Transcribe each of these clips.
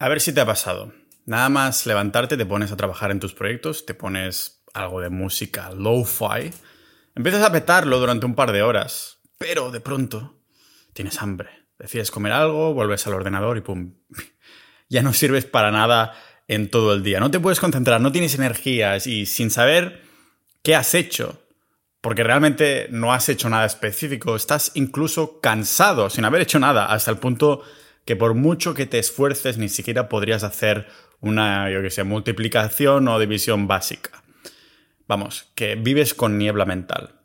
A ver si te ha pasado. Nada más levantarte, te pones a trabajar en tus proyectos, te pones algo de música lo-fi, empiezas a petarlo durante un par de horas, pero de pronto tienes hambre. Decides comer algo, vuelves al ordenador y pum. Ya no sirves para nada en todo el día. No te puedes concentrar, no tienes energías y sin saber qué has hecho, porque realmente no has hecho nada específico, estás incluso cansado sin haber hecho nada, hasta el punto que por mucho que te esfuerces ni siquiera podrías hacer una, yo que sé, multiplicación o división básica. Vamos, que vives con niebla mental.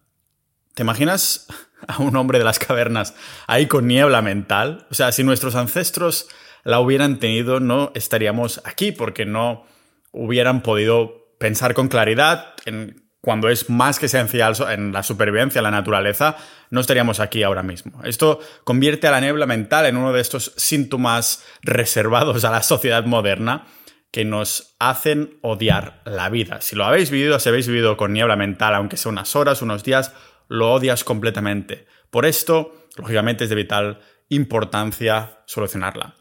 ¿Te imaginas a un hombre de las cavernas ahí con niebla mental? O sea, si nuestros ancestros la hubieran tenido, no estaríamos aquí porque no hubieran podido pensar con claridad en cuando es más que esencial en la supervivencia, en la naturaleza, no estaríamos aquí ahora mismo. Esto convierte a la niebla mental en uno de estos síntomas reservados a la sociedad moderna que nos hacen odiar la vida. Si lo habéis vivido, si habéis vivido con niebla mental, aunque sea unas horas, unos días, lo odias completamente. Por esto, lógicamente, es de vital importancia solucionarla.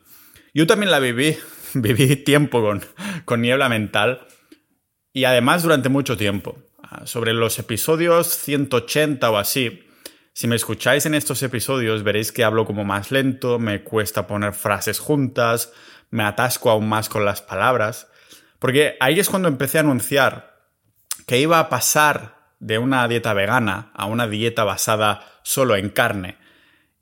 Yo también la viví, viví tiempo con, con niebla mental y además durante mucho tiempo sobre los episodios 180 o así. Si me escucháis en estos episodios veréis que hablo como más lento, me cuesta poner frases juntas, me atasco aún más con las palabras, porque ahí es cuando empecé a anunciar que iba a pasar de una dieta vegana a una dieta basada solo en carne.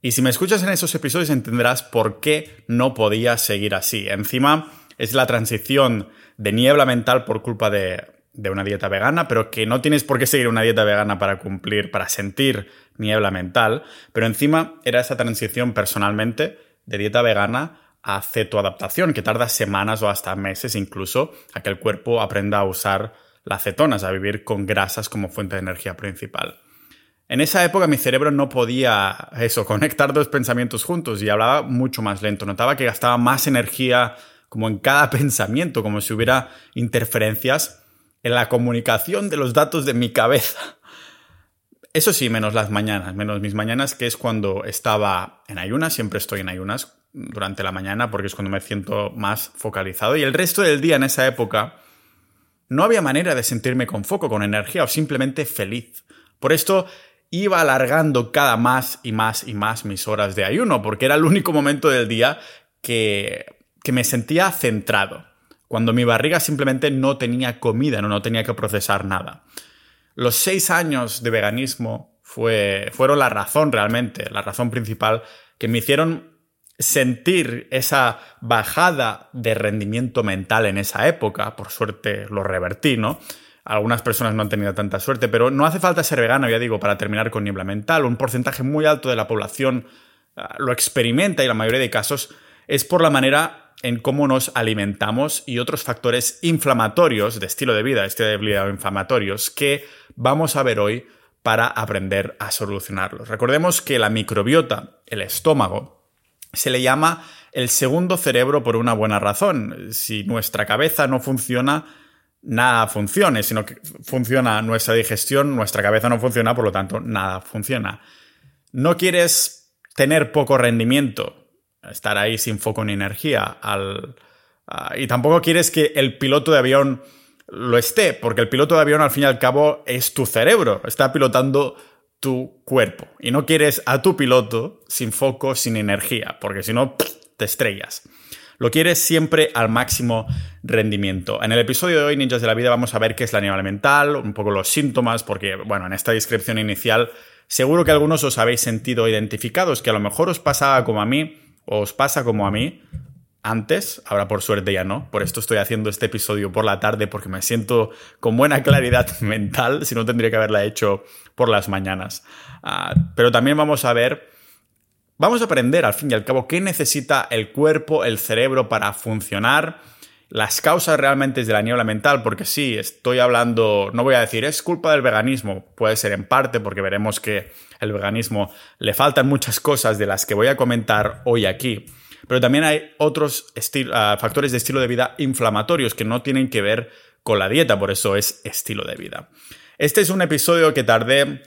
Y si me escuchas en esos episodios entenderás por qué no podía seguir así. Encima es la transición de niebla mental por culpa de de una dieta vegana, pero que no tienes por qué seguir una dieta vegana para cumplir, para sentir niebla mental, pero encima era esa transición personalmente de dieta vegana a cetoadaptación, que tarda semanas o hasta meses incluso a que el cuerpo aprenda a usar las cetonas, a vivir con grasas como fuente de energía principal. En esa época mi cerebro no podía eso, conectar dos pensamientos juntos y hablaba mucho más lento. Notaba que gastaba más energía como en cada pensamiento, como si hubiera interferencias en la comunicación de los datos de mi cabeza. Eso sí, menos las mañanas, menos mis mañanas, que es cuando estaba en ayunas, siempre estoy en ayunas durante la mañana porque es cuando me siento más focalizado. Y el resto del día en esa época no había manera de sentirme con foco, con energía o simplemente feliz. Por esto iba alargando cada más y más y más mis horas de ayuno, porque era el único momento del día que, que me sentía centrado cuando mi barriga simplemente no tenía comida, no, no tenía que procesar nada. Los seis años de veganismo fue, fueron la razón realmente, la razón principal que me hicieron sentir esa bajada de rendimiento mental en esa época. Por suerte lo revertí, ¿no? Algunas personas no han tenido tanta suerte, pero no hace falta ser vegano, ya digo, para terminar con niebla mental. Un porcentaje muy alto de la población ah, lo experimenta y la mayoría de casos es por la manera en cómo nos alimentamos y otros factores inflamatorios de estilo de vida, estilo de vida inflamatorios, que vamos a ver hoy para aprender a solucionarlos. Recordemos que la microbiota, el estómago, se le llama el segundo cerebro por una buena razón. Si nuestra cabeza no funciona, nada funciona. Si no funciona nuestra digestión, nuestra cabeza no funciona, por lo tanto, nada funciona. No quieres tener poco rendimiento, estar ahí sin foco ni energía. Al, y tampoco quieres que el piloto de avión lo esté, porque el piloto de avión al fin y al cabo es tu cerebro, está pilotando tu cuerpo. Y no quieres a tu piloto sin foco, sin energía, porque si no, te estrellas. Lo quieres siempre al máximo rendimiento. En el episodio de hoy, Ninjas de la Vida, vamos a ver qué es la niebla mental, un poco los síntomas, porque, bueno, en esta descripción inicial, seguro que algunos os habéis sentido identificados, que a lo mejor os pasaba como a mí, os pasa como a mí antes, ahora por suerte ya no, por esto estoy haciendo este episodio por la tarde porque me siento con buena claridad mental, si no tendría que haberla hecho por las mañanas. Ah, pero también vamos a ver, vamos a aprender al fin y al cabo qué necesita el cuerpo, el cerebro para funcionar, las causas realmente de la niebla mental, porque sí, estoy hablando, no voy a decir es culpa del veganismo, puede ser en parte porque veremos que el veganismo le faltan muchas cosas de las que voy a comentar hoy aquí. Pero también hay otros ah, factores de estilo de vida inflamatorios que no tienen que ver con la dieta, por eso es estilo de vida. Este es un episodio que tardé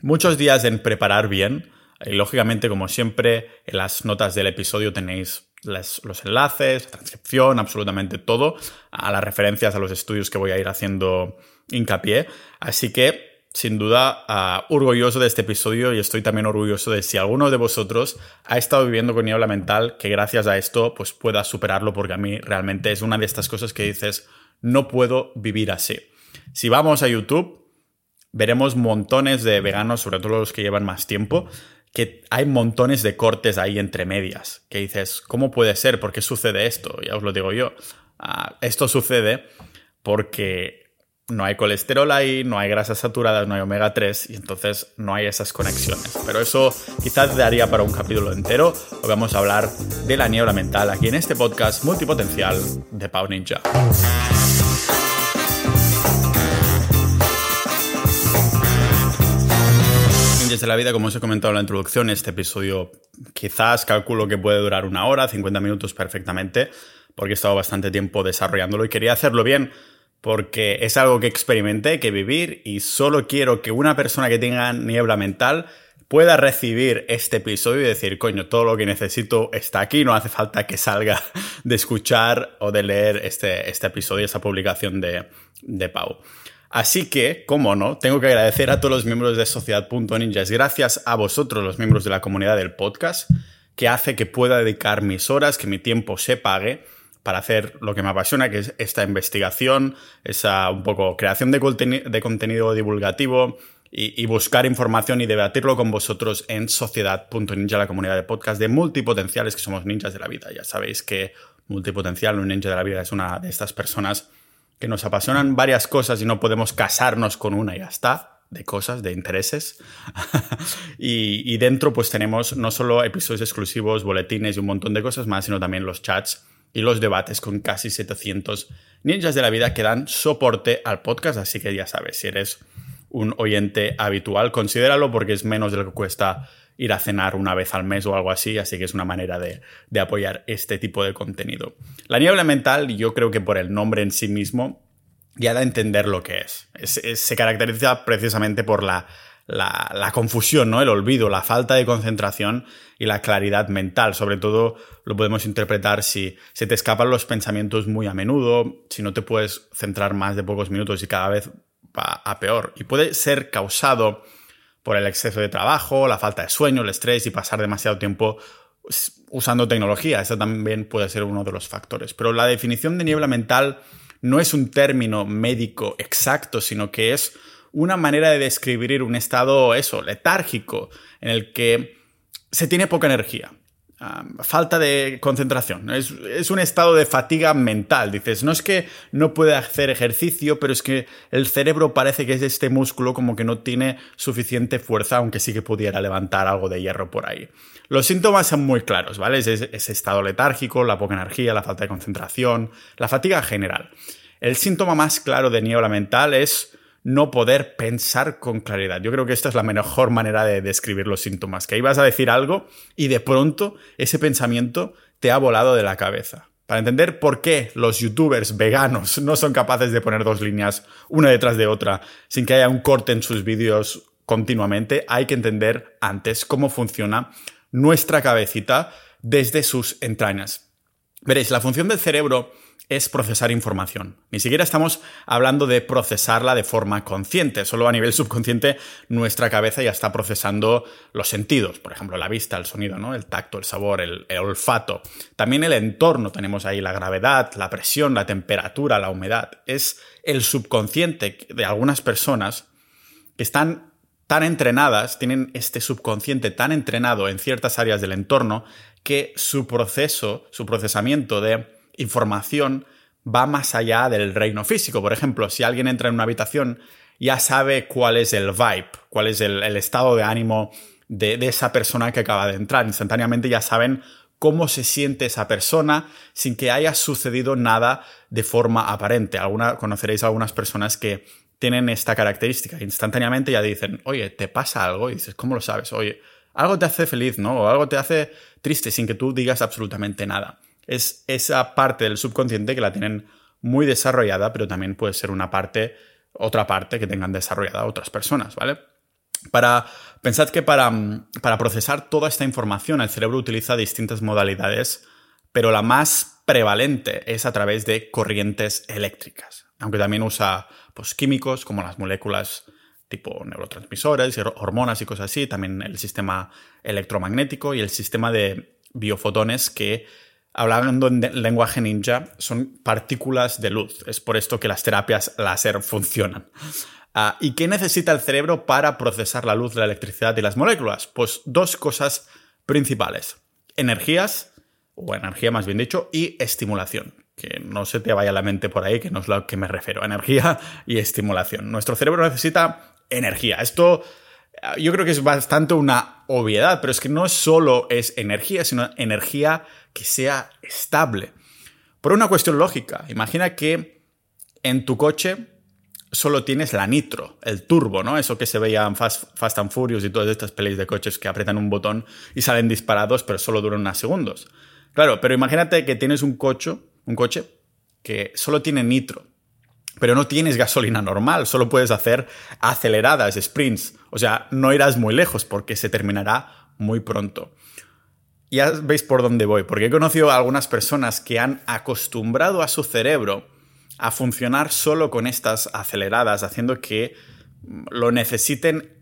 muchos días en preparar bien. Y lógicamente, como siempre, en las notas del episodio tenéis los enlaces, la transcripción absolutamente todo, a las referencias a los estudios que voy a ir haciendo hincapié. Así que sin duda uh, orgulloso de este episodio y estoy también orgulloso de si alguno de vosotros ha estado viviendo con niebla mental, que gracias a esto pues pueda superarlo porque a mí realmente es una de estas cosas que dices, no puedo vivir así. Si vamos a YouTube, veremos montones de veganos, sobre todo los que llevan más tiempo, que hay montones de cortes ahí entre medias, que dices, ¿cómo puede ser? ¿Por qué sucede esto? Ya os lo digo yo. Uh, esto sucede porque no hay colesterol ahí, no hay grasas saturadas, no hay omega 3 y entonces no hay esas conexiones. Pero eso quizás daría para un capítulo entero. Hoy vamos a hablar de la niebla mental aquí en este podcast multipotencial de Pau Ninja. De la vida, como os he comentado en la introducción, este episodio quizás calculo que puede durar una hora, 50 minutos perfectamente, porque he estado bastante tiempo desarrollándolo y quería hacerlo bien porque es algo que experimenté, que vivir y solo quiero que una persona que tenga niebla mental pueda recibir este episodio y decir, coño, todo lo que necesito está aquí, no hace falta que salga de escuchar o de leer este, este episodio, esta publicación de, de Pau. Así que, como no, tengo que agradecer a todos los miembros de Sociedad.ninja. gracias a vosotros, los miembros de la comunidad del podcast, que hace que pueda dedicar mis horas, que mi tiempo se pague para hacer lo que me apasiona, que es esta investigación, esa un poco creación de, contenido divulgativo y, buscar información y debatirlo con vosotros en sociedad.ninja, la comunidad de podcast de multipotenciales que somos ninjas de la vida. Ya sabéis que multipotencial, un ninja de la vida, es una de estas personas que nos apasionan varias cosas y no podemos casarnos con una y ya está de cosas, de intereses. y, dentro pues tenemos no solo episodios exclusivos, boletines y un montón de cosas más, sino también los chats y los debates con casi 700 ninjas de la vida que dan soporte al podcast. Así que ya sabes, si eres un oyente habitual, considéralo porque es menos de lo que cuesta ir a cenar una vez al mes o algo así, así que es una manera de, apoyar este tipo de contenido. La niebla mental, yo creo que por el nombre en sí mismo, ya da a entender lo que es se caracteriza precisamente por la la, confusión, ¿no? El olvido, la falta de concentración y la claridad mental. Sobre todo lo podemos interpretar si se te escapan los pensamientos muy a menudo, si no te puedes centrar más de pocos minutos y cada vez va a peor. Y puede ser causado por el exceso de trabajo, la falta de sueño, el estrés y pasar demasiado tiempo usando tecnología. Eso también puede ser uno de los factores. Pero la definición de niebla mental no es un término médico exacto, sino que es una manera de describir un estado, eso, letárgico, en el que se tiene poca energía. Falta de concentración. Es, es, un estado de fatiga mental. Dices, no es que no puede hacer ejercicio, pero es que el cerebro parece que es este músculo como que no tiene suficiente fuerza, aunque sí que pudiera levantar algo de hierro por ahí. Los síntomas son muy claros, ¿vale? Es ese estado letárgico, la poca energía, la falta de concentración, la fatiga general. El síntoma más claro de niebla mental es no poder pensar con claridad. Yo creo que esta es la mejor manera de describir los síntomas, que ibas a decir algo y de pronto ese pensamiento te ha volado de la cabeza. Para entender por qué los youtubers veganos no son capaces de poner dos líneas una detrás de otra sin que haya un corte en sus vídeos continuamente, hay que entender antes cómo funciona nuestra cabecita desde sus entrañas. Veréis, la función del cerebro es procesar información. Ni siquiera estamos hablando de procesarla de forma consciente, solo a nivel subconsciente nuestra cabeza ya está procesando los sentidos, por ejemplo, la vista, el sonido, ¿no? el tacto, el sabor, el, el olfato. También el entorno, tenemos ahí la gravedad, la presión, la temperatura, la humedad. Es el subconsciente de algunas personas que están tan entrenadas, tienen este subconsciente tan entrenado en ciertas áreas del entorno que su proceso, su procesamiento de información va más allá del reino físico. Por ejemplo, si alguien entra en una habitación, ya sabe cuál es el vibe, cuál es el, estado de ánimo de, esa persona que acaba de entrar. Instantáneamente ya saben cómo se siente esa persona sin que haya sucedido nada de forma aparente. Alguna, conoceréis a algunas personas que tienen esta característica. Instantáneamente ya dicen, oye, ¿te pasa algo? Y dices, ¿cómo lo sabes? Oye, algo te hace feliz, ¿no? O algo te hace triste sin que tú digas absolutamente nada es esa parte del subconsciente que la tienen muy desarrollada, pero también puede ser una parte, otra parte que tengan desarrollada otras personas, ¿vale? Para, pensad que para, para procesar toda esta información el cerebro utiliza distintas modalidades, pero la más prevalente es a través de corrientes eléctricas, aunque también usa pues, químicos como las moléculas tipo neurotransmisores, hormonas y cosas así, también el sistema electromagnético y el sistema de biofotones que, hablando en lenguaje ninja, son partículas de luz. Es por esto que las terapias láser funcionan. Ah, ¿Y qué necesita el cerebro para procesar la luz, la electricidad y las moléculas? Pues dos cosas principales. Energías, o energía más bien dicho, y estimulación. Que no se te vaya la mente por ahí, que no es lo que me refiero. Energía y estimulación. Nuestro cerebro necesita energía. Esto ah, yo creo que es bastante una obviedad, pero es que no solo es energía, sino energía que sea estable. Por una cuestión lógica, imagina que en tu coche solo tienes la nitro, el turbo, ¿no? Eso que se veía en Fast, and Furious y todas estas pelis de coches que apretan un botón y salen disparados, pero solo duran unos segundos. Claro, pero imagínate que tienes un coche, un coche que solo tiene nitro pero no tienes gasolina normal, solo puedes hacer aceleradas, sprints. O sea, no irás muy lejos porque se terminará muy pronto. Ya veis por dónde voy, porque he conocido a algunas personas que han acostumbrado a su cerebro a funcionar solo con estas aceleradas, haciendo que lo necesiten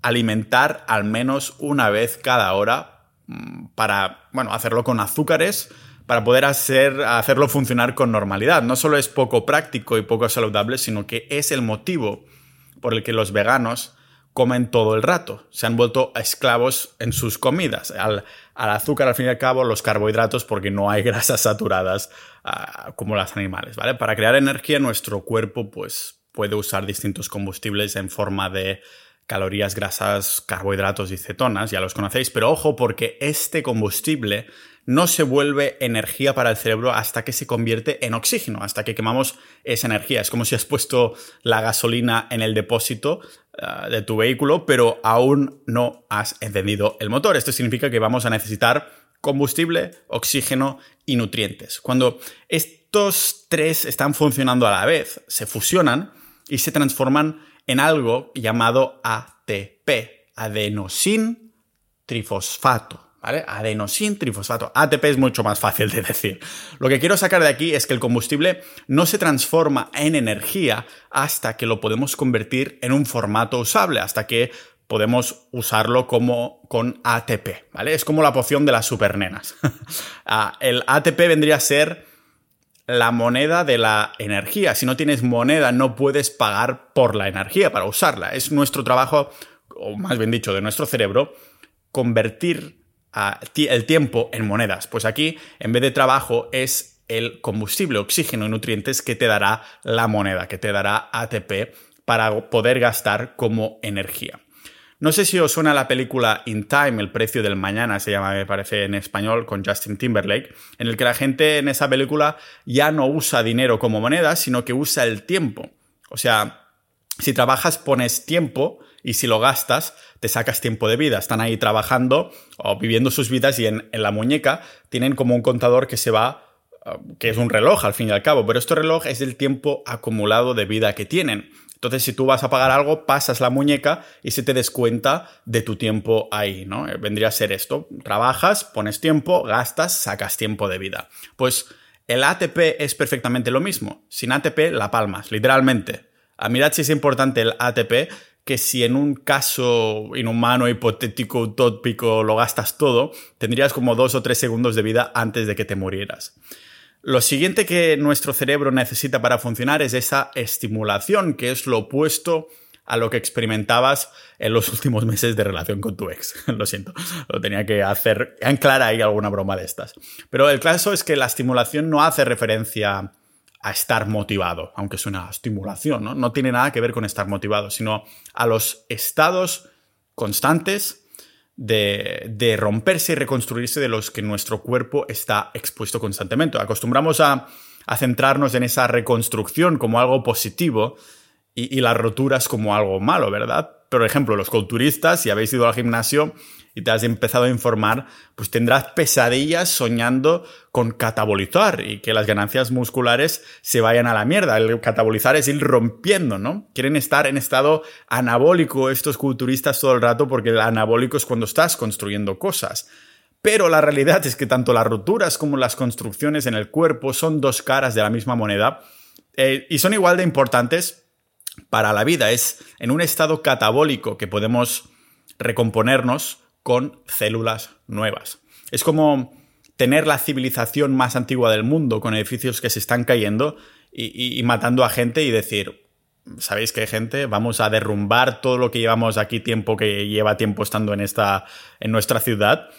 alimentar al menos una vez cada hora mm, para, bueno, hacerlo con azúcares para poder hacer, hacerlo funcionar con normalidad. No solo es poco práctico y poco saludable, sino que es el motivo por el que los veganos comen todo el rato. Se han vuelto esclavos en sus comidas. Azúcar, al fin y al cabo, los carbohidratos, porque no hay grasas saturadas ah, como los animales, ¿vale? Para crear energía, nuestro cuerpo, pues, puede usar distintos combustibles en forma de calorías, grasas, carbohidratos y cetonas, ya los conocéis, pero ojo porque este combustible no se vuelve energía para el cerebro hasta que se convierte en oxígeno, hasta que quemamos esa energía. Es como si has puesto la gasolina en el depósito ah, de tu vehículo, pero aún no has encendido el motor. Esto significa que vamos a necesitar combustible, oxígeno y nutrientes. Cuando estos tres están funcionando a la vez, se fusionan y se transforman en algo llamado ATP, adenosin trifosfato. ¿Vale? Adenosin trifosfato. ATP es mucho más fácil de decir. Lo que quiero sacar de aquí es que el combustible no se transforma en energía hasta que lo podemos convertir en un formato usable, hasta que podemos usarlo como con ATP, ¿vale? Es como la poción de las supernenas. Ah, el ATP vendría a ser la moneda de la energía. Si no tienes moneda, no puedes pagar por la energía para usarla. Es nuestro trabajo, o más bien dicho, de nuestro cerebro, convertir el tiempo en monedas. Pues aquí, en vez de trabajo, es el combustible, oxígeno y nutrientes que te dará la moneda, que te dará ATP para poder gastar como energía. No sé si os suena la película In Time, El precio del mañana, se llama, me parece en español, con Justin Timberlake, en el que la gente en esa película ya no usa dinero como moneda, sino que usa el tiempo. O sea, si trabajas pones tiempo y si lo gastas, te sacas tiempo de vida. Están ahí trabajando o viviendo sus vidas y en, la muñeca tienen como un contador que se va, uh, que es un reloj al fin y al cabo, pero este reloj es el tiempo acumulado de vida que tienen. Entonces, si tú vas a pagar algo, pasas la muñeca y se te descuenta de tu tiempo ahí, ¿no? Eh, vendría a ser esto. Trabajas, pones tiempo, gastas, sacas tiempo de vida. Pues el ATP es perfectamente lo mismo. Sin ATP, la palmas, literalmente. A mirad si es importante el ATP que si en un caso inhumano, hipotético, utópico lo gastas todo, tendrías como dos o tres segundos de vida antes de que te murieras. Lo siguiente que nuestro cerebro necesita para funcionar es esa estimulación, que es lo opuesto a lo que experimentabas en los últimos meses de relación con tu ex. lo siento, lo tenía que hacer, anclar ahí alguna broma de estas. Pero el caso es que la estimulación no hace referencia a estar motivado, aunque es una estimulación, ¿no? No tiene nada que ver con estar motivado, sino a los estados constantes de, de, romperse y reconstruirse de los que nuestro cuerpo está expuesto constantemente. Acostumbramos a, a centrarnos en esa reconstrucción como algo positivo y, y, las roturas como algo malo, ¿verdad? Por ejemplo, los culturistas, si habéis ido al gimnasio, y te has empezado a informar, pues tendrás pesadillas soñando con catabolizar y que las ganancias musculares se vayan a la mierda. El catabolizar es ir rompiendo, ¿no? Quieren estar en estado anabólico estos culturistas todo el rato porque el anabólico es cuando estás construyendo cosas. Pero la realidad es que tanto las roturas como las construcciones en el cuerpo son dos caras de la misma moneda eh, y son igual de importantes para la vida. Es en un estado catabólico que podemos recomponernos con células nuevas. Es como tener la civilización más antigua del mundo con edificios que se están cayendo y, matando a gente y decir, sabéis que gente, vamos a derrumbar todo lo que llevamos aquí tiempo que lleva tiempo estando en esta en nuestra ciudad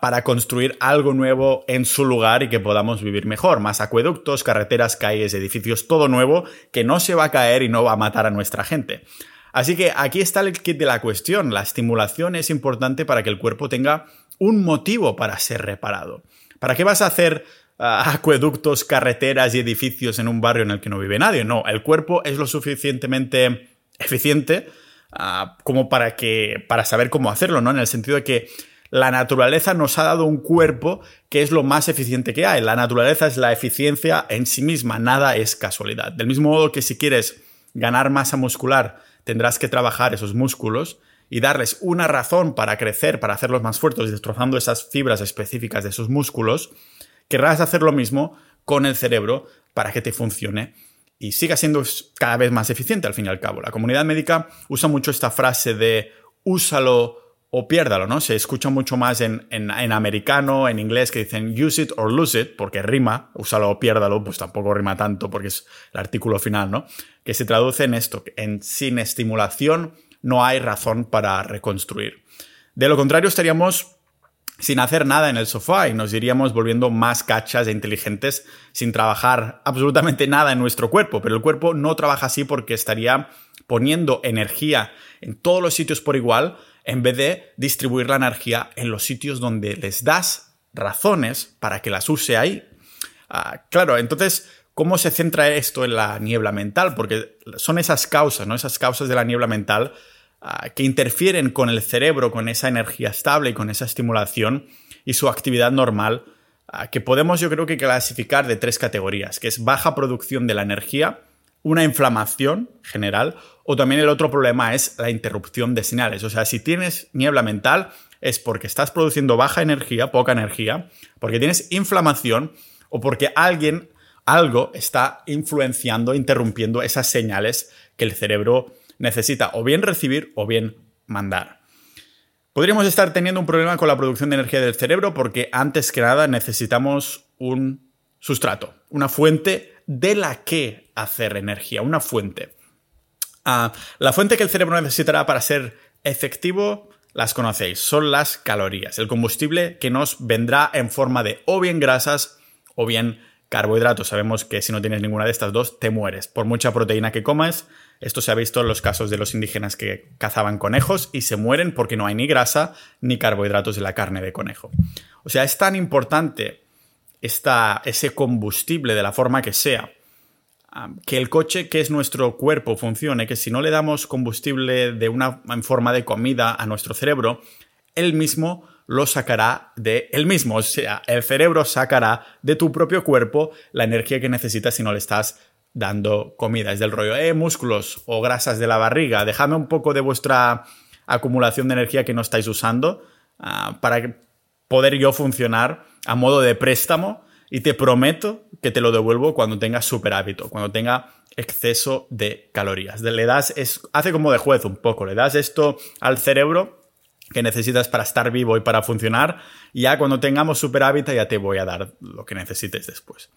para construir algo nuevo en su lugar y que podamos vivir mejor. Más acueductos, carreteras, calles, edificios, todo nuevo que no se va a caer y no va a matar a nuestra gente. Así que aquí está el kit de la cuestión. La estimulación es importante para que el cuerpo tenga un motivo para ser reparado. ¿Para qué vas a hacer ah, acueductos, carreteras y edificios en un barrio en el que no vive nadie? No, el cuerpo es lo suficientemente eficiente ah, como para que para saber cómo hacerlo, ¿no? En el sentido de que la naturaleza nos ha dado un cuerpo que es lo más eficiente que hay. La naturaleza es la eficiencia en sí misma, nada es casualidad. Del mismo modo que si quieres ganar masa muscular, tendrás que trabajar esos músculos y darles una razón para crecer, para hacerlos más fuertes, destrozando esas fibras específicas de esos músculos, querrás hacer lo mismo con el cerebro para que te funcione y siga siendo cada vez más eficiente al fin y al cabo. La comunidad médica usa mucho esta frase de úsalo o piérdalo, ¿no? Se escucha mucho más en, americano, en inglés, que dicen use it or lose it, porque rima, úsalo o piérdalo, pues tampoco rima tanto porque es el artículo final, ¿no? Que se traduce en esto, en sin estimulación no hay razón para reconstruir. De lo contrario, estaríamos sin hacer nada en el sofá y nos iríamos volviendo más cachas e inteligentes sin trabajar absolutamente nada en nuestro cuerpo. Pero el cuerpo no trabaja así porque estaría poniendo energía en todos los sitios por igual en vez de distribuir la energía en los sitios donde les das razones para que las use ahí. Ah, claro, entonces, ¿cómo se centra esto en la niebla mental? Porque son esas causas, ¿no? Esas causas de la niebla mental ah, que interfieren con el cerebro, con esa energía estable y con esa estimulación y su actividad normal, ah, que podemos yo creo que clasificar de tres categorías, que es baja producción de la energía, una inflamación general o también el otro problema es la interrupción de señales. O sea, si tienes niebla mental es porque estás produciendo baja energía, poca energía, porque tienes inflamación o porque alguien, algo está influenciando, interrumpiendo esas señales que el cerebro necesita o bien recibir o bien mandar. Podríamos estar teniendo un problema con la producción de energía del cerebro porque antes que nada necesitamos un sustrato, una fuente de la que hacer energía, una fuente. Ah, la fuente que el cerebro necesitará para ser efectivo las conocéis, son las calorías, el combustible que nos vendrá en forma de o bien grasas o bien carbohidratos. Sabemos que si no tienes ninguna de estas dos, te mueres. Por mucha proteína que comas, esto se ha visto en los casos de los indígenas que cazaban conejos y se mueren porque no hay ni grasa ni carbohidratos en la carne de conejo. O sea, es tan importante ese combustible de la forma que sea que el coche que es nuestro cuerpo funcione, que si no le damos combustible de una en forma de comida a nuestro cerebro, él mismo lo sacará de él mismo, o sea, el cerebro sacará de tu propio cuerpo la energía que necesitas si no le estás dando comida. Es del rollo, eh, músculos o grasas de la barriga, dejadme un poco de vuestra acumulación de energía que no estáis usando ah, para poder yo funcionar a modo de préstamo y te prometo que te lo devuelvo cuando tenga superávito, cuando tenga exceso de calorías. Le das, es, hace como de juez un poco, le das esto al cerebro que necesitas para estar vivo y para funcionar, y ya cuando tengamos superávit ya te voy a dar lo que necesites después.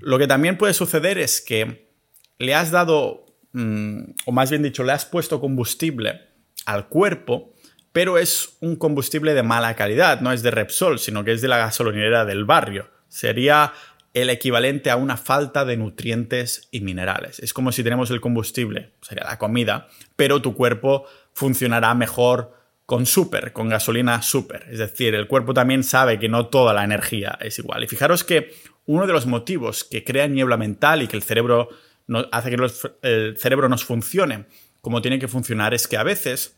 Lo que también puede suceder es que le has dado, mm, o más bien dicho, le has puesto combustible al cuerpo, pero es un combustible de mala calidad, no es de Repsol, sino que es de la gasolinera del barrio. Sería el equivalente a una falta de nutrientes y minerales. Es como si tenemos el combustible, sería la comida, pero tu cuerpo funcionará mejor con super, con gasolina super. Es decir, el cuerpo también sabe que no toda la energía es igual. Y fijaros que uno de los motivos que crea niebla mental y que el cerebro hace que el cerebro nos funcione como tiene que funcionar es que a veces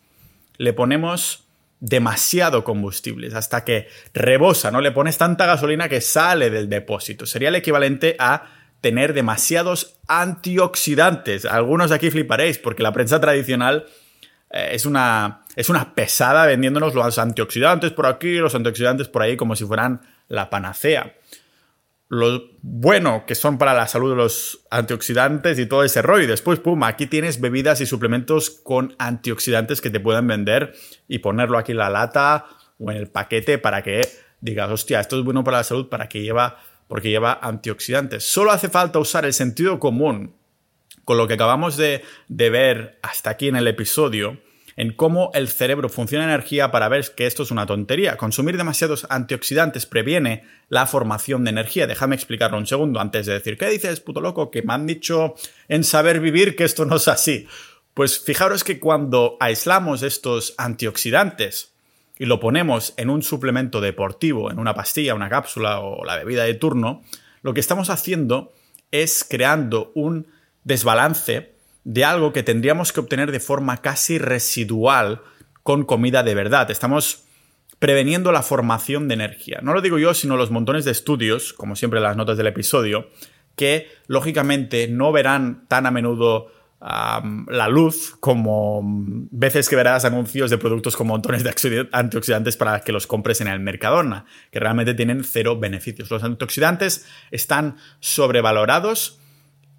le ponemos demasiado combustibles hasta que rebosa, ¿no? Le pones tanta gasolina que sale del depósito. Sería el equivalente a tener demasiados antioxidantes. Algunos aquí fliparéis porque la prensa tradicional eh, es una es una pesada vendiéndonos los antioxidantes por aquí, los antioxidantes por ahí, como si fueran la panacea. Lo bueno que son para la salud de los antioxidantes y todo ese rollo. Y después, pum, aquí tienes bebidas y suplementos con antioxidantes que te pueden vender y ponerlo aquí en la lata o en el paquete para que digas, hostia, esto es bueno para la salud para que lleva, porque lleva antioxidantes. Solo hace falta usar el sentido común con lo que acabamos de, ver hasta aquí en el episodio, en cómo el cerebro funciona energía para ver que esto es una tontería. Consumir demasiados antioxidantes previene la formación de energía. Déjame explicarlo un segundo antes de decir, ¿qué dices, puto loco? Que me han dicho en saber vivir que esto no es así. Pues fijaros que cuando aislamos estos antioxidantes y lo ponemos en un suplemento deportivo, en una pastilla, una cápsula o la bebida de turno, lo que estamos haciendo es creando un desbalance de algo que tendríamos que obtener de forma casi residual con comida de verdad. Estamos preveniendo la formación de energía. No lo digo yo, sino los montones de estudios, como siempre las notas del episodio, que lógicamente no verán tan a menudo la luz como veces que verás anuncios de productos con montones de antioxidantes para que los compres en el Mercadona, que realmente tienen cero beneficios. Los antioxidantes están sobrevalorados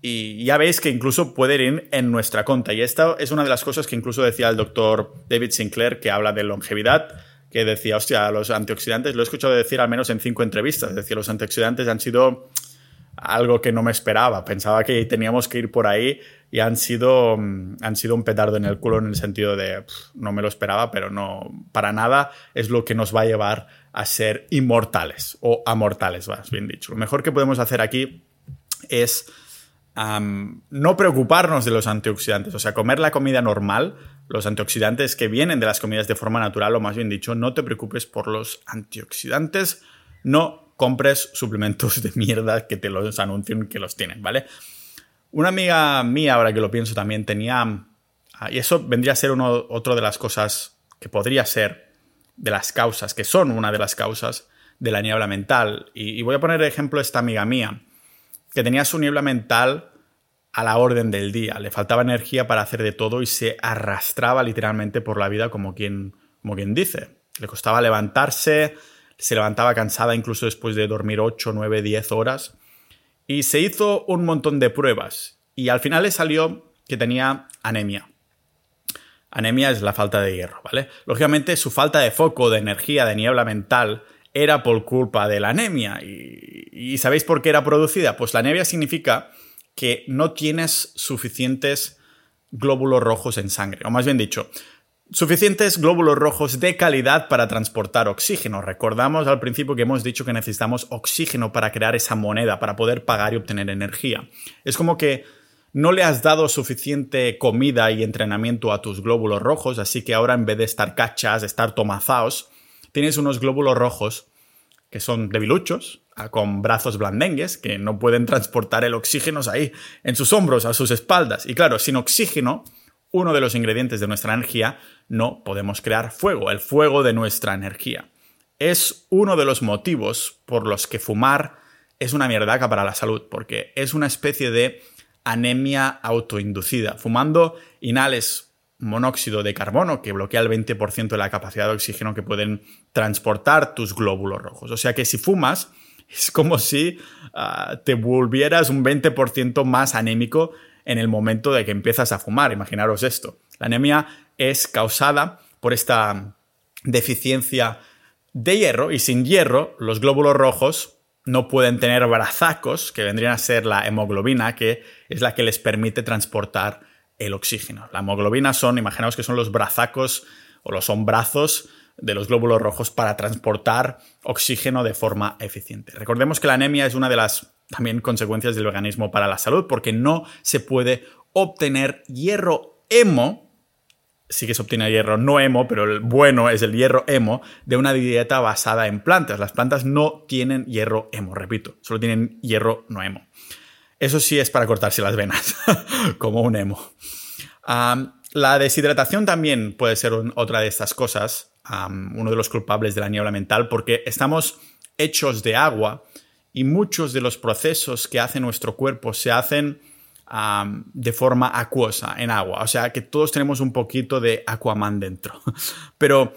y ya veis que incluso pueden ir en nuestra conta. Y esta es una de las cosas que incluso decía el doctor David Sinclair, que habla de longevidad, que decía, hostia, los antioxidantes, lo he escuchado decir al menos en cinco entrevistas, es decir, los antioxidantes han sido algo que no me esperaba. Pensaba que teníamos que ir por ahí y han sido, mm, han sido un petardo en el culo en el sentido de no me lo esperaba, pero no, para nada es lo que nos va a llevar a ser inmortales o amortales, más bien dicho. Lo mejor que podemos hacer aquí es no preocuparnos de los antioxidantes, o sea, comer la comida normal, los antioxidantes que vienen de las comidas de forma natural, o más bien dicho, no te preocupes por los antioxidantes, no compres suplementos de mierda que te los anuncien que los tienen, ¿vale? Una amiga mía, ahora que lo pienso, también tenía, ah, y eso vendría a ser uno, otro de las cosas que podría ser de las causas, que son una de las causas de la niebla mental. Y, voy a poner de ejemplo esta amiga mía que tenía su niebla mental a la orden del día, le faltaba energía para hacer de todo y se arrastraba literalmente por la vida como quien, como quien dice. Le costaba levantarse, se levantaba cansada incluso después de dormir 8, 9, 10 horas y se hizo un montón de pruebas y al final le salió que tenía anemia. Anemia es la falta de hierro, ¿vale? Lógicamente su falta de foco, de energía, de niebla mental era por culpa de la anemia. ¿Y, sabéis por qué era producida? Pues la anemia significa que no tienes suficientes glóbulos rojos en sangre, o más bien dicho, suficientes glóbulos rojos de calidad para transportar oxígeno. Recordamos al principio que hemos dicho que necesitamos oxígeno para crear esa moneda, para poder pagar y obtener energía. Es como que no le has dado suficiente comida y entrenamiento a tus glóbulos rojos, así que ahora en vez de estar cachas, estar tomazaos, tienes unos glóbulos rojos que son debiluchos, con brazos blandengues, que no pueden transportar el oxígeno ahí, en sus hombros, a sus espaldas. Y claro, sin oxígeno, uno de los ingredientes de nuestra energía, no podemos crear fuego, el fuego de nuestra energía. Es uno de los motivos por los que fumar es una mierdaca para la salud, porque es una especie de anemia autoinducida. Fumando inhales monóxido de carbono que bloquea el 20% de la capacidad de oxígeno que pueden transportar tus glóbulos rojos. O sea que si fumas, es como si ah, te volvieras un 20% más anémico en el momento de que empiezas a fumar. Imaginaros esto. La anemia es causada por esta deficiencia de hierro y sin hierro los glóbulos rojos no pueden tener brazacos, que vendrían a ser la hemoglobina, que es la que les permite transportar el oxígeno. La hemoglobina son, imaginaos que son los brazacos o los brazos de los glóbulos rojos para transportar oxígeno de forma eficiente. Recordemos que la anemia es una de las también consecuencias del organismo para la salud porque no se puede obtener hierro hemo, sí que se obtiene hierro no hemo, pero el bueno es el hierro hemo de una dieta basada en plantas. Las plantas no tienen hierro hemo, repito, solo tienen hierro no hemo. Eso sí es para cortarse las venas, como un emo. la deshidratación también puede ser otra de estas cosas, uno de los culpables de la niebla mental, porque estamos hechos de agua y muchos de los procesos que hace nuestro cuerpo se hacen de forma acuosa en agua. O sea que todos tenemos un poquito de Aquaman dentro. Pero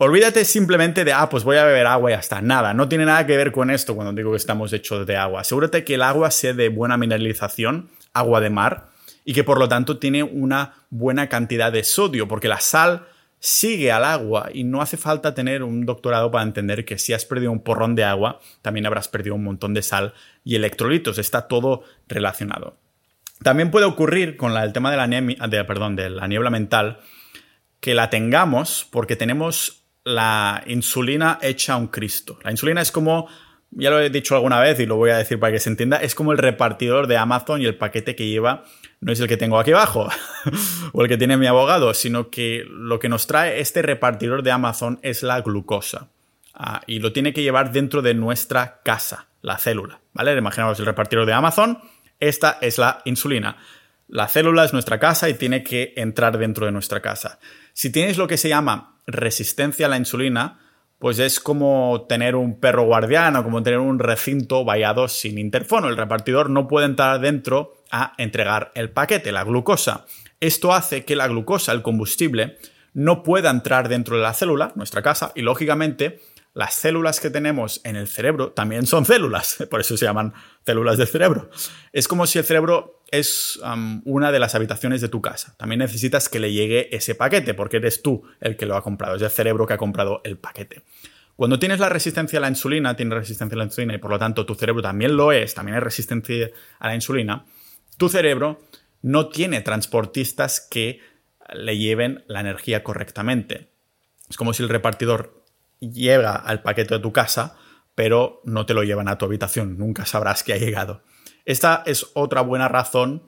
olvídate simplemente de, ah, pues voy a beber agua y hasta nada. No tiene nada que ver con esto cuando digo que estamos hechos de agua. Asegúrate que el agua sea de buena mineralización, agua de mar, y que por lo tanto tiene una buena cantidad de sodio, porque la sal sigue al agua y no hace falta tener un doctorado para entender que si has perdido un porrón de agua, también habrás perdido un montón de sal y electrolitos. Está todo relacionado. También puede ocurrir con el tema de la, perdón, de la niebla mental que la tengamos porque tenemos la insulina hecha un Cristo. La insulina es como, ya lo he dicho alguna vez y lo voy a decir para que se entienda, es como el repartidor de Amazon y el paquete que lleva no es el que tengo aquí abajo o el que tiene mi abogado, sino que lo que nos trae este repartidor de Amazon es la glucosa. Ah, y lo tiene que llevar dentro de nuestra casa, la célula. ¿Vale? Imaginaos el repartidor de Amazon esta es la insulina. La célula es nuestra casa y tiene que entrar dentro de nuestra casa. Si tienes lo que se llama resistencia a la insulina, pues es como tener un perro guardián o como tener un recinto vallado sin interfono. El repartidor no puede entrar dentro a entregar el paquete, la glucosa. Esto hace que la glucosa, el combustible, no pueda entrar dentro de la célula, nuestra casa, y lógicamente las células que tenemos en el cerebro también son células, por eso se llaman células del cerebro. Es como si el cerebro es una de las habitaciones de tu casa. También necesitas que le llegue ese paquete, porque eres tú el que lo ha comprado, es el cerebro que ha comprado el paquete. Cuando tienes la resistencia a la insulina, tienes resistencia a la insulina y por lo tanto tu cerebro también lo es, también hay resistencia a la insulina, tu cerebro no tiene transportistas que le lleven la energía correctamente. Es como si el repartidor llega al paquete de tu casa, pero no te lo llevan a tu habitación, nunca sabrás que ha llegado. Esta es otra buena razón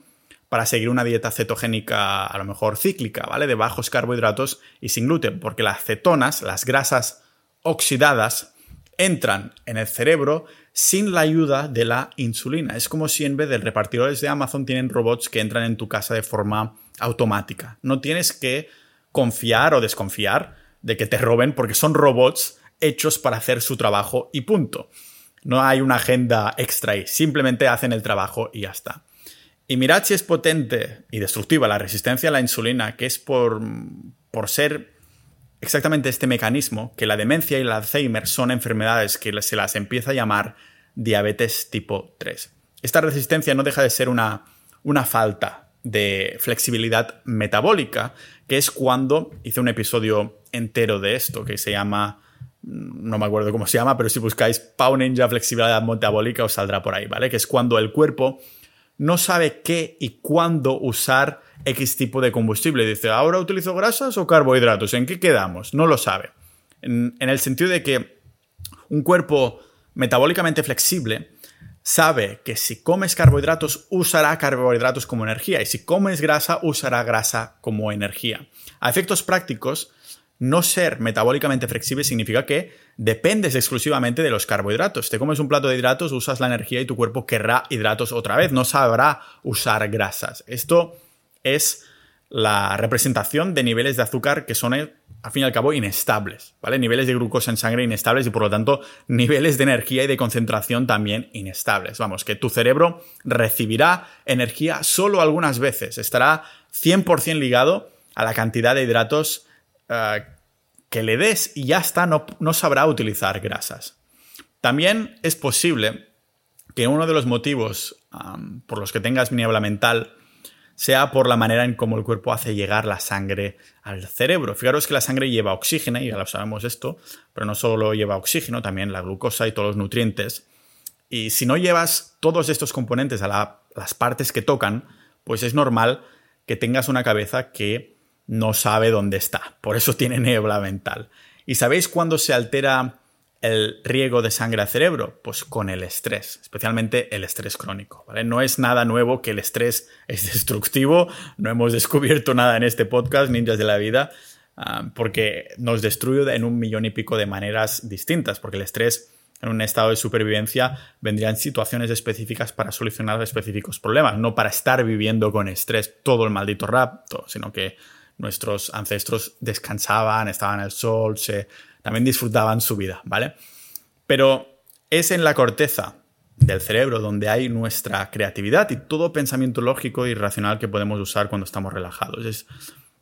para seguir una dieta cetogénica a lo mejor cíclica, ¿vale? De bajos carbohidratos y sin gluten, porque las cetonas, las grasas oxidadas, entran en el cerebro sin la ayuda de la insulina. Es como si en vez de repartidores de Amazon tienen robots que entran en tu casa de forma automática. No tienes que confiar o desconfiar de que te roben porque son robots hechos para hacer su trabajo y punto. No hay una agenda extra ahí, simplemente hacen el trabajo y ya está. Y mirad si es potente y destructiva la resistencia a la insulina, que es por, por ser exactamente este mecanismo, que la demencia y el Alzheimer son enfermedades que se las empieza a llamar diabetes tipo 3. Esta resistencia no deja de ser una, una falta de flexibilidad metabólica, que es cuando hice un episodio entero de esto, que se llama, no me acuerdo cómo se llama, pero si buscáis Pau Ninja Flexibilidad Metabólica os saldrá por ahí, ¿vale? Que es cuando el cuerpo no sabe qué y cuándo usar X tipo de combustible. Dice, ¿ahora utilizo grasas o carbohidratos? ¿En qué quedamos? No lo sabe. En, en el sentido de que un cuerpo metabólicamente flexible sabe que si comes carbohidratos usará carbohidratos como energía y si comes grasa usará grasa como energía. A efectos prácticos, no ser metabólicamente flexible significa que dependes exclusivamente de los carbohidratos. Te comes un plato de hidratos, usas la energía y tu cuerpo querrá hidratos otra vez, no sabrá usar grasas. Esto es la representación de niveles de azúcar que son, al fin y al cabo, inestables, ¿vale? Niveles de glucosa en sangre inestables y por lo tanto niveles de energía y de concentración también inestables. Vamos, que tu cerebro recibirá energía solo algunas veces, estará 100% ligado a la cantidad de hidratos eh, que le des y ya está, no, no sabrá utilizar grasas. También es posible que uno de los motivos por los que tengas niebla mental sea por la manera en cómo el cuerpo hace llegar la sangre al cerebro. Fijaros que la sangre lleva oxígeno, y ya lo sabemos esto, pero no solo lleva oxígeno, también la glucosa y todos los nutrientes. Y si no llevas todos estos componentes a las partes que tocan, pues es normal que tengas una cabeza que no sabe dónde está. Por eso tiene niebla mental. ¿Y sabéis cuándo se altera el riego de sangre al cerebro? Pues con el estrés, especialmente el estrés crónico. No es nada nuevo que el estrés es destructivo, no hemos descubierto nada en este podcast, Ninjas de la Vida, ah, porque nos destruye en un millón y pico de maneras distintas, porque el estrés en un estado de supervivencia vendrían situaciones específicas para solucionar específicos problemas, no para estar viviendo con estrés todo el maldito rato, sino que nuestros ancestros descansaban, estaban al sol, se, también disfrutaban su vida, ¿vale? Pero es en la corteza del cerebro donde hay nuestra creatividad y todo pensamiento lógico y racional que podemos usar cuando estamos relajados. Es,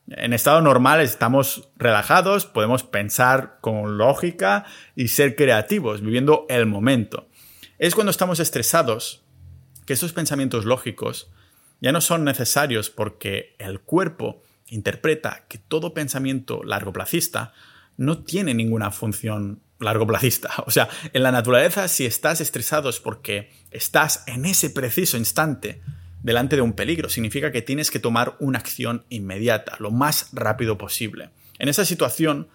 en estado normal estamos relajados, podemos pensar con lógica y ser creativos, viviendo el momento. Es cuando estamos estresados que esos pensamientos lógicos ya no son necesarios porque el cuerpo interpreta que todo pensamiento largoplacista no tiene ninguna función largoplacista. O sea, en la naturaleza si estás estresado es porque estás en ese preciso instante delante de un peligro. Significa que tienes que tomar una acción inmediata, lo más rápido posible. En esa situación,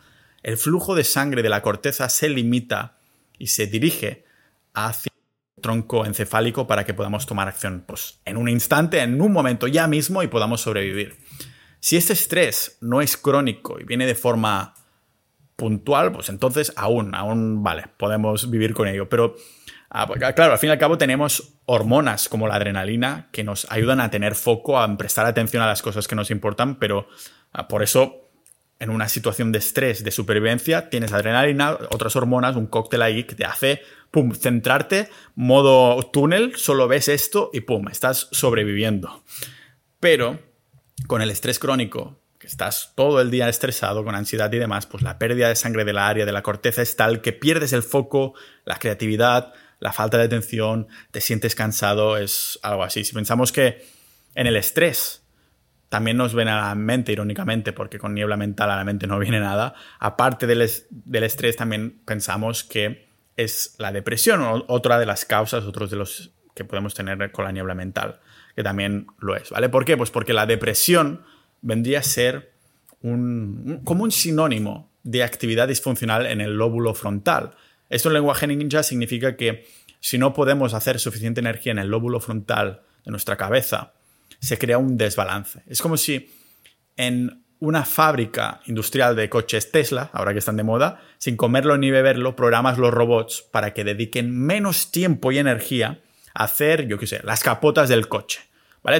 el flujo de sangre de la corteza se limita y se dirige hacia el tronco encefálico para que podamos tomar acción pues, en un instante, en un momento ya mismo y podamos sobrevivir. Si este estrés no es crónico y viene de forma puntual, pues entonces aún, aún vale, podemos vivir con ello. Pero ah, pues, claro, al fin y al cabo tenemos hormonas como la adrenalina que nos ayudan a tener foco, a prestar atención a las cosas que nos importan, pero ah, por eso en una situación de estrés, de supervivencia, tienes adrenalina, otras hormonas, un cóctel ahí que te hace, pum, centrarte, modo túnel, solo ves esto y pum, estás sobreviviendo. Pero con el estrés crónico, que estás todo el día estresado, con ansiedad y demás, pues la pérdida de sangre de la área de la corteza es tal que pierdes el foco, la creatividad, la falta de atención, te sientes cansado, es algo así. Si pensamos que en el estrés también nos ven a la mente, irónicamente, porque con niebla mental a la mente no viene nada, aparte del, del estrés también pensamos que es la depresión, otra de las causas, otros de los que podemos tener con la niebla mental que también lo es, ¿vale? ¿Por qué? Pues porque la depresión vendría a ser un, como un sinónimo de actividad disfuncional en el lóbulo frontal. Esto en lenguaje ninja significa que si no podemos hacer suficiente energía en el lóbulo frontal de nuestra cabeza, se crea un desbalance. Es como si en una fábrica industrial de coches Tesla, ahora que están de moda, sin comerlo ni beberlo, programas los robots para que dediquen menos tiempo y energía hacer, yo qué sé, las capotas del coche.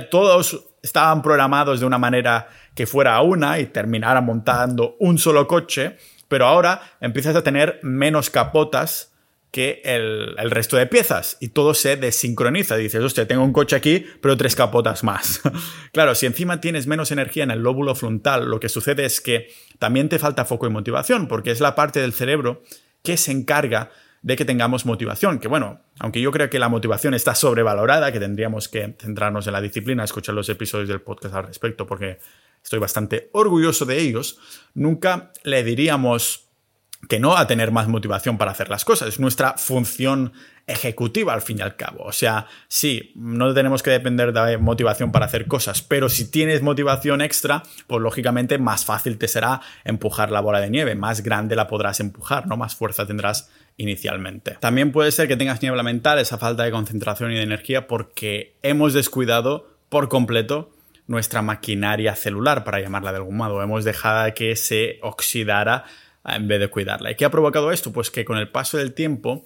Todos estaban programados de una manera que fuera una y terminaran montando un solo coche, pero ahora empiezas a tener menos capotas que el, resto de piezas y todo se desincroniza. Dices, hostia, tengo un coche aquí, pero tres capotas más. claro, si encima tienes menos energía en el lóbulo frontal, lo que sucede es que también te falta foco y motivación, porque es la parte del cerebro que se encarga de que tengamos motivación, que bueno, aunque yo creo que la motivación está sobrevalorada, que tendríamos que centrarnos en la disciplina, escuchar los episodios del podcast al respecto, porque estoy bastante orgulloso de ellos, nunca le diríamos que no a tener más motivación para hacer las cosas. Es nuestra función ejecutiva al fin y al cabo. O sea, sí, no tenemos que depender de motivación para hacer cosas, pero si tienes motivación extra, pues lógicamente más fácil te será empujar la bola de nieve, más grande la podrás empujar, ¿no? Más fuerza tendrás inicialmente. También puede ser que tengas niebla mental, esa falta de concentración y de energía, porque hemos descuidado por completo nuestra maquinaria celular, para llamarla de algún modo. Hemos dejado que se oxidara en vez de cuidarla. ¿Y qué ha provocado esto? Pues que con el paso del tiempo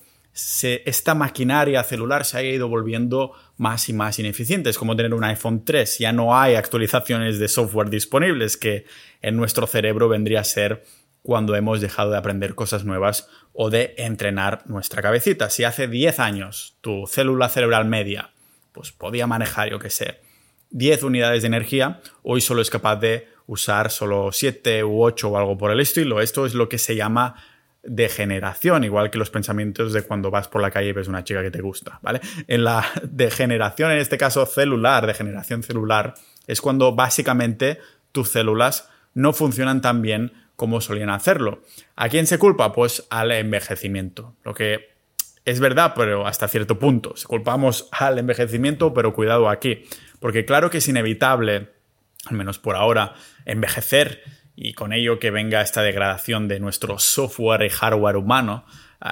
esta maquinaria celular se ha ido volviendo más y más ineficiente. Es como tener un iPhone 3. Ya no hay actualizaciones de software disponibles que en nuestro cerebro vendría a ser cuando hemos dejado de aprender cosas nuevas o de entrenar nuestra cabecita. Si hace 10 años tu célula cerebral media pues podía manejar, yo qué sé, 10 unidades de energía, hoy solo es capaz de usar solo 7 u 8 o algo por el estilo. Esto es lo que se llama degeneración, igual que los pensamientos de cuando vas por la calle y ves una chica que te gusta, ¿vale? En la degeneración, en este caso celular, degeneración celular, es cuando básicamente tus células no funcionan tan bien como solían hacerlo. ¿A quién se culpa? Pues al envejecimiento. Lo que es verdad, pero hasta cierto punto. Se culpamos al envejecimiento, pero cuidado aquí. Porque claro que es inevitable, al menos por ahora, envejecer y con ello que venga esta degradación de nuestro software y hardware humano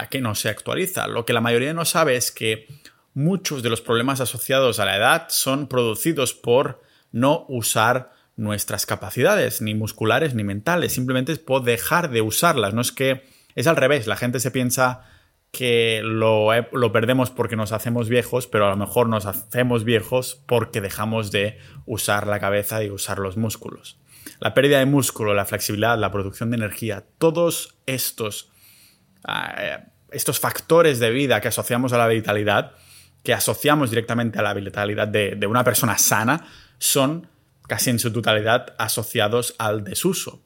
que no se actualiza. Lo que la mayoría no sabe es que muchos de los problemas asociados a la edad son producidos por no usar nuestras capacidades, ni musculares ni mentales, simplemente es por dejar de usarlas, no es que es al revés, la gente se piensa que lo, lo, perdemos porque nos hacemos viejos, pero a lo mejor nos hacemos viejos porque dejamos de usar la cabeza y usar los músculos. La pérdida de músculo, la flexibilidad, la producción de energía, todos estos, ah, estos factores de vida que asociamos a la vitalidad que asociamos directamente a la vitalidad de, de una persona sana son casi en su totalidad asociados al desuso.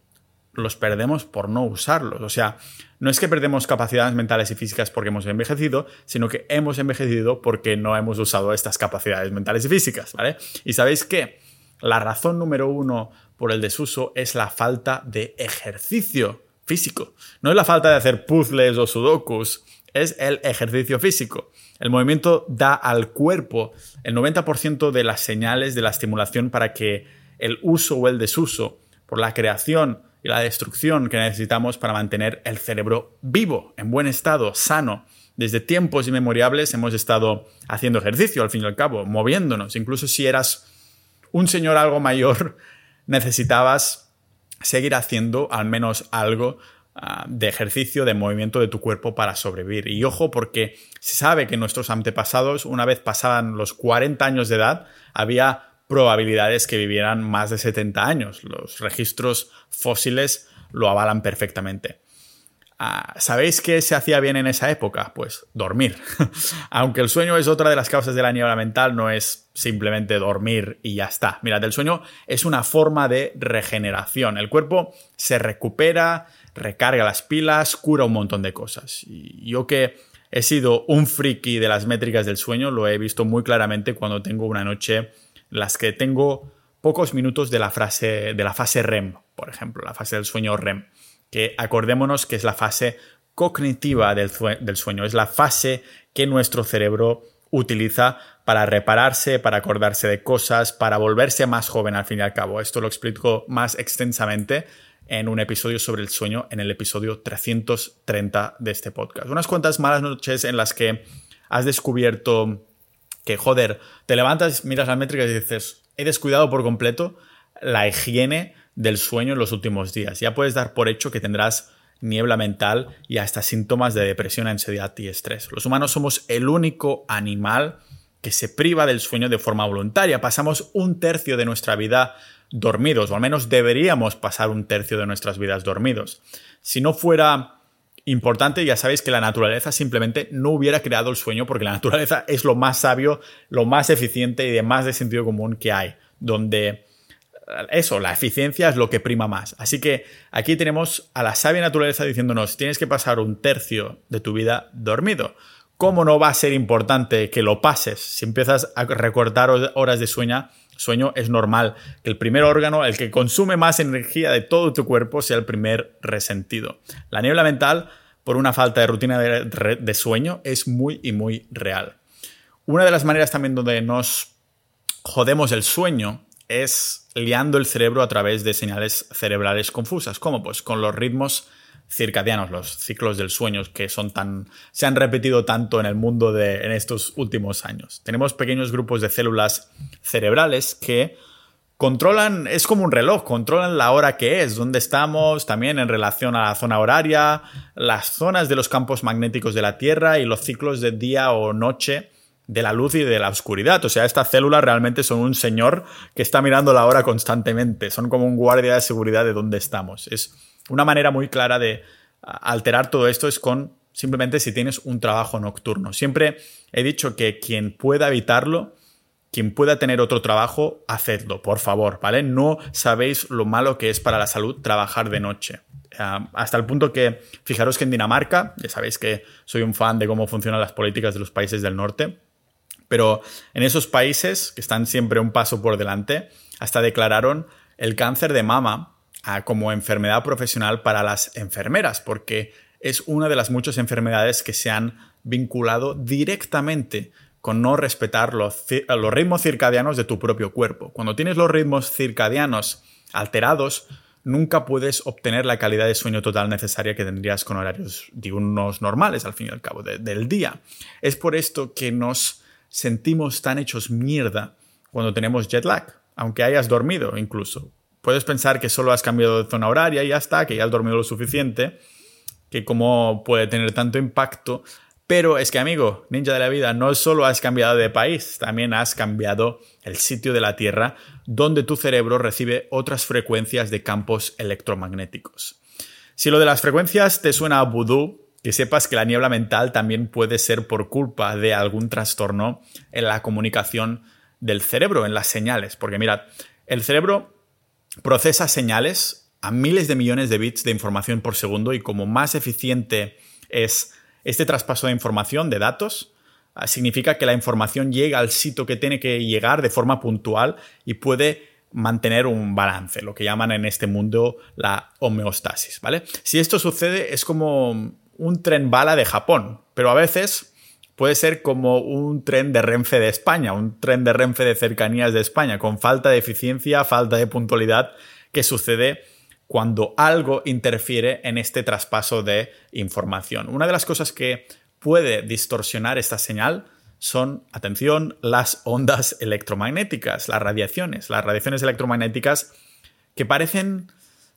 Los perdemos por no usarlos. O sea, no es que perdemos capacidades mentales y físicas porque hemos envejecido, sino que hemos envejecido porque no hemos usado estas capacidades mentales y físicas, ¿vale? Y sabéis que la razón número uno por el desuso es la falta de ejercicio físico. No es la falta de hacer puzzles o sudokus, es el ejercicio físico. El movimiento da al cuerpo el 90% de las señales de la estimulación para que el uso o el desuso, por la creación y la destrucción que necesitamos para mantener el cerebro vivo, en buen estado, sano. Desde tiempos inmemoriales hemos estado haciendo ejercicio, al fin y al cabo, moviéndonos. Incluso si eras un señor algo mayor, necesitabas seguir haciendo al menos algo Ah, de ejercicio, de movimiento de tu cuerpo para sobrevivir. Y ojo porque se sabe que nuestros antepasados, una vez pasaban los 40 años de edad, había probabilidades que vivieran más de 70 años. Los registros fósiles lo avalan perfectamente. Ah, ¿Sabéis qué se hacía bien en esa época? Pues dormir. Aunque el sueño es otra de las causas de la niebla mental, no es simplemente dormir y ya está. Mirad, el sueño es una forma de regeneración. El cuerpo se recupera, recarga las pilas, cura un montón de cosas. Y yo que he sido un friki de las métricas del sueño, lo he visto muy claramente cuando tengo una noche en las que tengo pocos minutos de la, frase, de la fase REM, por ejemplo, la fase del sueño REM, que acordémonos que es la fase cognitiva del, del sueño, es la fase que nuestro cerebro utiliza para repararse, para acordarse de cosas, para volverse más joven al fin y al cabo. Esto lo explico más extensamente en un episodio sobre el sueño, en el episodio 330 de este podcast. Unas cuantas malas noches en las que has descubierto que, joder, te levantas, miras las métricas y dices, he descuidado por completo la higiene del sueño en los últimos días. Ya puedes dar por hecho que tendrás niebla mental y hasta síntomas de depresión, ansiedad y estrés. Los humanos somos el único animal que se priva del sueño de forma voluntaria. Pasamos un tercio de nuestra vida dormidos, o al menos deberíamos pasar un tercio de nuestras vidas dormidos. Si no fuera importante, ya sabéis que la naturaleza simplemente no hubiera creado el sueño porque la naturaleza es lo más sabio, lo más eficiente y de más de sentido común que hay, donde eh, eso, la eficiencia es lo que prima más. Así que aquí tenemos a la sabia naturaleza diciéndonos, tienes que pasar un tercio de tu vida dormido. ¿Cómo no va a ser importante que lo pases si empiezas a recortar horas de sueño sueño, es normal que el primer órgano, el que consume más energía de todo tu cuerpo, sea el primer resentido. La niebla mental, por una falta de rutina de, sueño, es muy y muy real. Una de las maneras también donde nos jodemos el sueño es liando el cerebro a través de señales cerebrales confusas, como pues con los ritmos circadianos, los ciclos del sueño que son tan, se han repetido tanto en el mundo de, en estos últimos años. Tenemos pequeños grupos de células cerebrales que controlan, es como un reloj, controlan la hora que es, dónde estamos, también en relación a la zona horaria, las zonas de los campos magnéticos de la Tierra y los ciclos de día o noche de la luz y de la oscuridad. O sea, estas células realmente son un señor que está mirando la hora constantemente, son como un guardia de seguridad de dónde estamos. Es una manera muy clara de alterar todo esto es con simplemente si tienes un trabajo nocturno. Siempre he dicho que quien pueda evitarlo, quien pueda tener otro trabajo, hacedlo, por favor, ¿vale? No sabéis lo malo que es para la salud trabajar de noche. hasta el punto que, fijaros que en Dinamarca, ya sabéis que soy un fan de cómo funcionan las políticas de los países del norte, pero en esos países, que están siempre un paso por delante, hasta declararon el cáncer de mama como enfermedad profesional para las enfermeras, porque es una de las muchas enfermedades que se han vinculado directamente con no respetar los, los, ritmos circadianos de tu propio cuerpo. Cuando tienes los ritmos circadianos alterados, nunca puedes obtener la calidad de sueño total necesaria que tendrías con horarios diurnos normales, al fin y al cabo, del día. Es por esto que nos sentimos tan hechos mierda cuando tenemos jet lag, aunque hayas dormido incluso puedes pensar que solo has cambiado de zona horaria y ya está, que ya has dormido lo suficiente, que como puede tener tanto impacto. Pero es que, amigo, ninja de la vida, no solo has cambiado de país, también has cambiado el sitio de la Tierra donde tu cerebro recibe otras frecuencias de campos electromagnéticos. Si lo de las frecuencias te suena a vudú, que sepas que la niebla mental también puede ser por culpa de algún trastorno en la comunicación del cerebro, en las señales. Porque mirad, el cerebro procesa señales a miles de millones de bits de información por segundo y como más eficiente es este traspaso de información, de datos, ah, significa que la información llega al sitio que tiene que llegar de forma puntual y puede mantener un balance, lo que llaman en este mundo la homeostasis, ¿vale? Si esto sucede es como un tren bala de Japón, pero a veces puede ser como un tren de Renfe de España, un tren de Renfe de cercanías de España, con falta de eficiencia, falta de puntualidad, que sucede cuando algo interfiere en este traspaso de información. Una de las cosas que puede distorsionar esta señal son, atención, las ondas electromagnéticas, las radiaciones, las radiaciones electromagnéticas que parecen,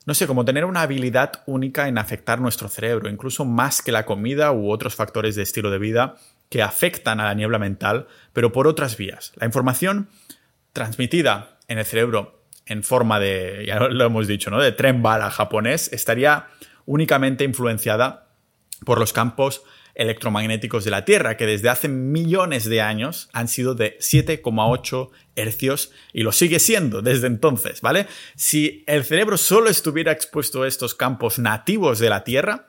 no sé, como tener una habilidad única en afectar nuestro cerebro, incluso más que la comida u otros factores de estilo de vida que afectan a la niebla mental, pero por otras vías. La información transmitida en el cerebro en forma de, ya lo hemos dicho, ¿no? de tren bala japonés, estaría únicamente influenciada por los campos electromagnéticos de la Tierra, que desde hace millones de años han sido de 7,8 hercios y lo sigue siendo desde entonces, ¿vale? Si el cerebro solo estuviera expuesto a estos campos nativos de la Tierra,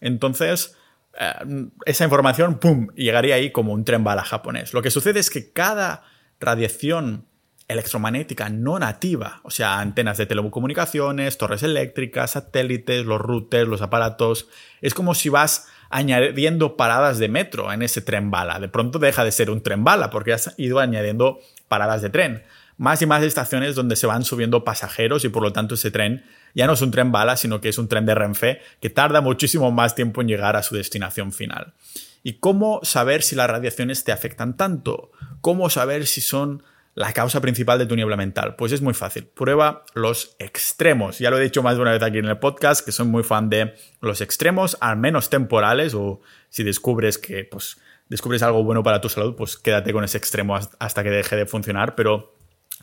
entonces eh, esa información, ¡pum!, llegaría ahí como un tren bala japonés. Lo que sucede es que cada radiación electromagnética no nativa, o sea, antenas de telecomunicaciones, torres eléctricas, satélites, los routers, los aparatos, es como si vas añadiendo paradas de metro en ese tren bala. De pronto deja de ser un tren bala porque has ido añadiendo paradas de tren. Más y más estaciones donde se van subiendo pasajeros y por lo tanto ese tren ya no es un tren bala, sino que es un tren de Renfe que tarda muchísimo más tiempo en llegar a su destinación final. ¿Y cómo saber si las radiaciones te afectan tanto? ¿Cómo saber si son la causa principal de tu niebla mental? Pues es muy fácil. Prueba los extremos. Ya lo he dicho más de una vez aquí en el podcast, que soy muy fan de los extremos, al menos temporales, o si descubres que pues, descubres algo bueno para tu salud, pues quédate con ese extremo hasta que deje de funcionar, pero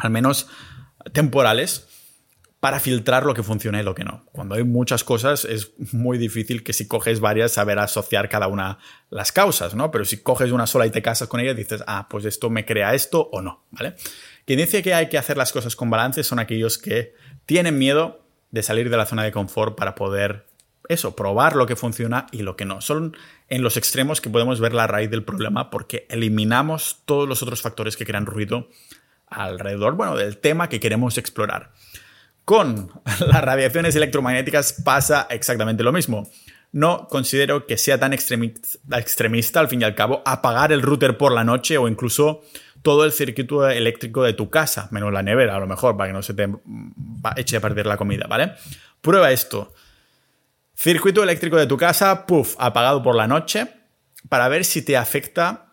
al menos temporales para filtrar lo que funciona y lo que no. Cuando hay muchas cosas es muy difícil que si coges varias saber asociar cada una las causas, ¿no? Pero si coges una sola y te casas con ella dices, ah, pues esto me crea esto o no, ¿vale? Quien dice que hay que hacer las cosas con balance son aquellos que tienen miedo de salir de la zona de confort para poder eso, probar lo que funciona y lo que no. Son en los extremos que podemos ver la raíz del problema porque eliminamos todos los otros factores que crean ruido alrededor, bueno, del tema que queremos explorar. Con las radiaciones electromagnéticas pasa exactamente lo mismo. No considero que sea tan extremista, al fin y al cabo, apagar el router por la noche o incluso todo el circuito eléctrico de tu casa, menos la nevera a lo mejor, para que no se te eche a perder la comida, ¿vale? Prueba esto. Circuito eléctrico de tu casa, puff, apagado por la noche, para ver si te afecta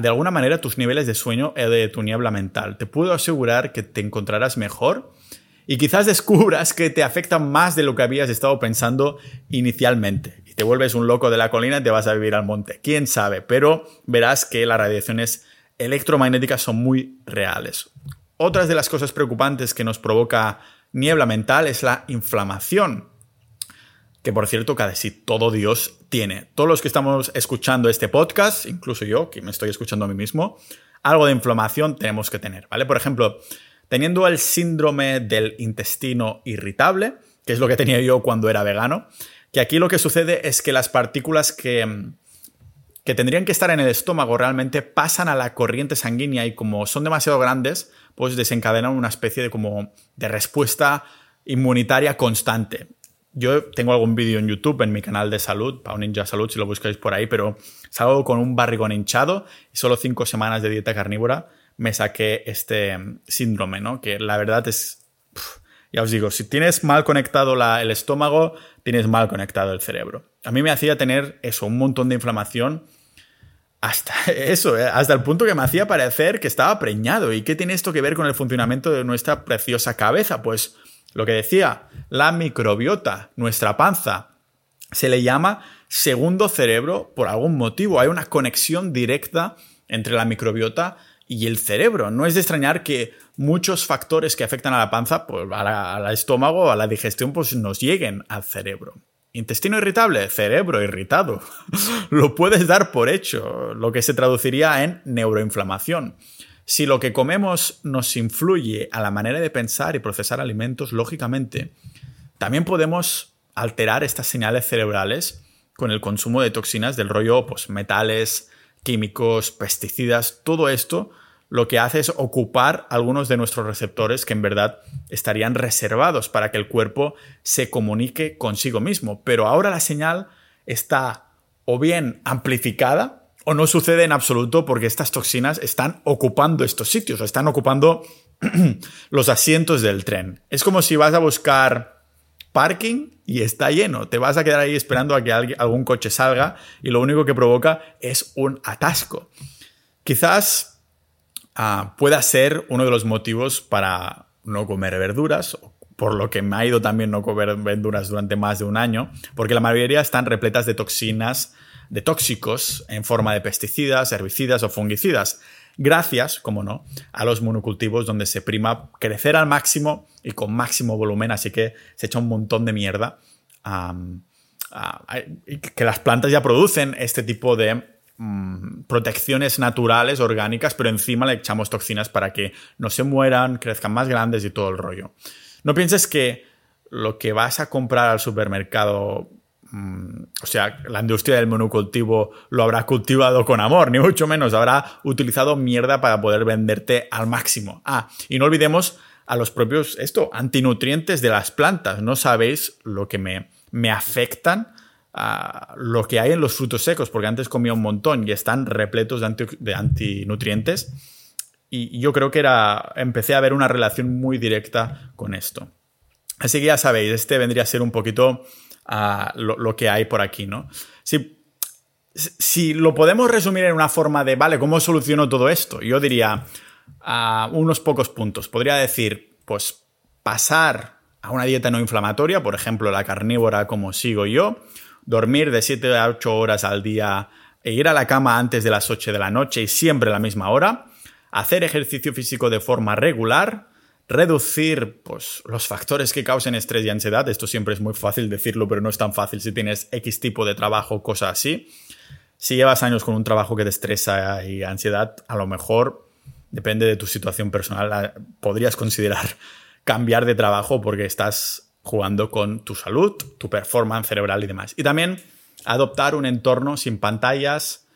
de alguna manera tus niveles de sueño o de tu niebla mental. Te puedo asegurar que te encontrarás mejor y quizás descubras que te afectan más de lo que habías estado pensando inicialmente. Y te vuelves un loco de la colina y te vas a vivir al monte. Quién sabe, pero verás que las radiaciones electromagnéticas son muy reales. Otras de las cosas preocupantes que nos provoca niebla mental es la inflamación. Que por cierto, casi todo Dios tiene. Todos los que estamos escuchando este podcast, incluso yo, que me estoy escuchando a mí mismo, algo de inflamación tenemos que tener, ¿vale? Por ejemplo, teniendo el síndrome del intestino irritable, que es lo que tenía yo cuando era vegano, que aquí lo que sucede es que las partículas que, que tendrían que estar en el estómago realmente pasan a la corriente sanguínea y como son demasiado grandes, pues desencadenan una especie de como de respuesta inmunitaria constante. Yo tengo algún vídeo en YouTube, en mi canal de salud, Pau Ninja Salud, si lo buscáis por ahí, pero salgo con un barrigón hinchado y solo cinco semanas de dieta carnívora me saqué este síndrome, ¿no? Que la verdad es, ya os digo, si tienes mal conectado el estómago, tienes mal conectado el cerebro. A mí me hacía tener eso, un montón de inflamación, hasta eso, ¿eh? hasta el punto que me hacía parecer que estaba preñado. ¿Y qué tiene esto que ver con el funcionamiento de nuestra preciosa cabeza? Pues lo que decía, la microbiota, nuestra panza, se le llama segundo cerebro por algún motivo. Hay una conexión directa entre la microbiota y el cerebro. No es de extrañar que muchos factores que afectan a la panza, pues, al estómago, a la digestión, pues nos lleguen al cerebro. Intestino irritable, cerebro irritado. lo puedes dar por hecho, lo que se traduciría en neuroinflamación. Si lo que comemos nos influye a la manera de pensar y procesar alimentos, lógicamente, también podemos alterar estas señales cerebrales con el consumo de toxinas del rollo, pues metales, químicos, pesticidas, todo esto lo que hace es ocupar algunos de nuestros receptores que en verdad estarían reservados para que el cuerpo se comunique consigo mismo. Pero ahora la señal está o bien amplificada o no sucede en absoluto porque estas toxinas están ocupando estos sitios, o están ocupando los asientos del tren. Es como si vas a buscar parking y está lleno. Te vas a quedar ahí esperando a que algún coche salga y lo único que provoca es un atasco. Quizás Ah, pueda ser uno de los motivos para no comer verduras, por lo que me ha ido también no comer verduras durante más de un año, porque la mayoría están repletas de toxinas, de tóxicos en forma de pesticidas, herbicidas o fungicidas, gracias, como no, a los monocultivos donde se prima crecer al máximo y con máximo volumen, así que se echa un montón de mierda. que las plantas ya producen este tipo de Mm, protecciones naturales, orgánicas, pero encima le echamos toxinas para que no se mueran, crezcan más grandes y todo el rollo. No pienses que lo que vas a comprar al supermercado, o sea, la industria del monocultivo lo habrá cultivado con amor, ni mucho menos, habrá utilizado mierda para poder venderte al máximo. Ah, y no olvidemos a los propios, esto, antinutrientes de las plantas. No sabéis lo que me, me afectan lo que hay en los frutos secos, porque antes comía un montón y están repletos de, antinutrientes. Y yo creo que era. Empecé a ver una relación muy directa con esto. Así que ya sabéis, este vendría a ser un poquito lo, que hay por aquí, ¿no? Si, si lo podemos resumir en una forma de, vale, ¿cómo soluciono todo esto? Yo diría a unos pocos puntos. Podría decir, pues, pasar a una dieta no inflamatoria, por ejemplo, la carnívora como sigo yo, dormir de 7 a 8 horas al día e ir a la cama antes de las 8 de la noche y siempre a la misma hora, hacer ejercicio físico de forma regular, reducir pues, los factores que causen estrés y ansiedad, esto siempre es muy fácil decirlo, pero no es tan fácil si tienes X tipo de trabajo, cosas así. Si llevas años con un trabajo que te estresa y ansiedad, a lo mejor, depende de tu situación personal, podrías considerar cambiar de trabajo porque estás jugando con tu salud, tu performance cerebral y demás. Y también adoptar un entorno sin pantallas,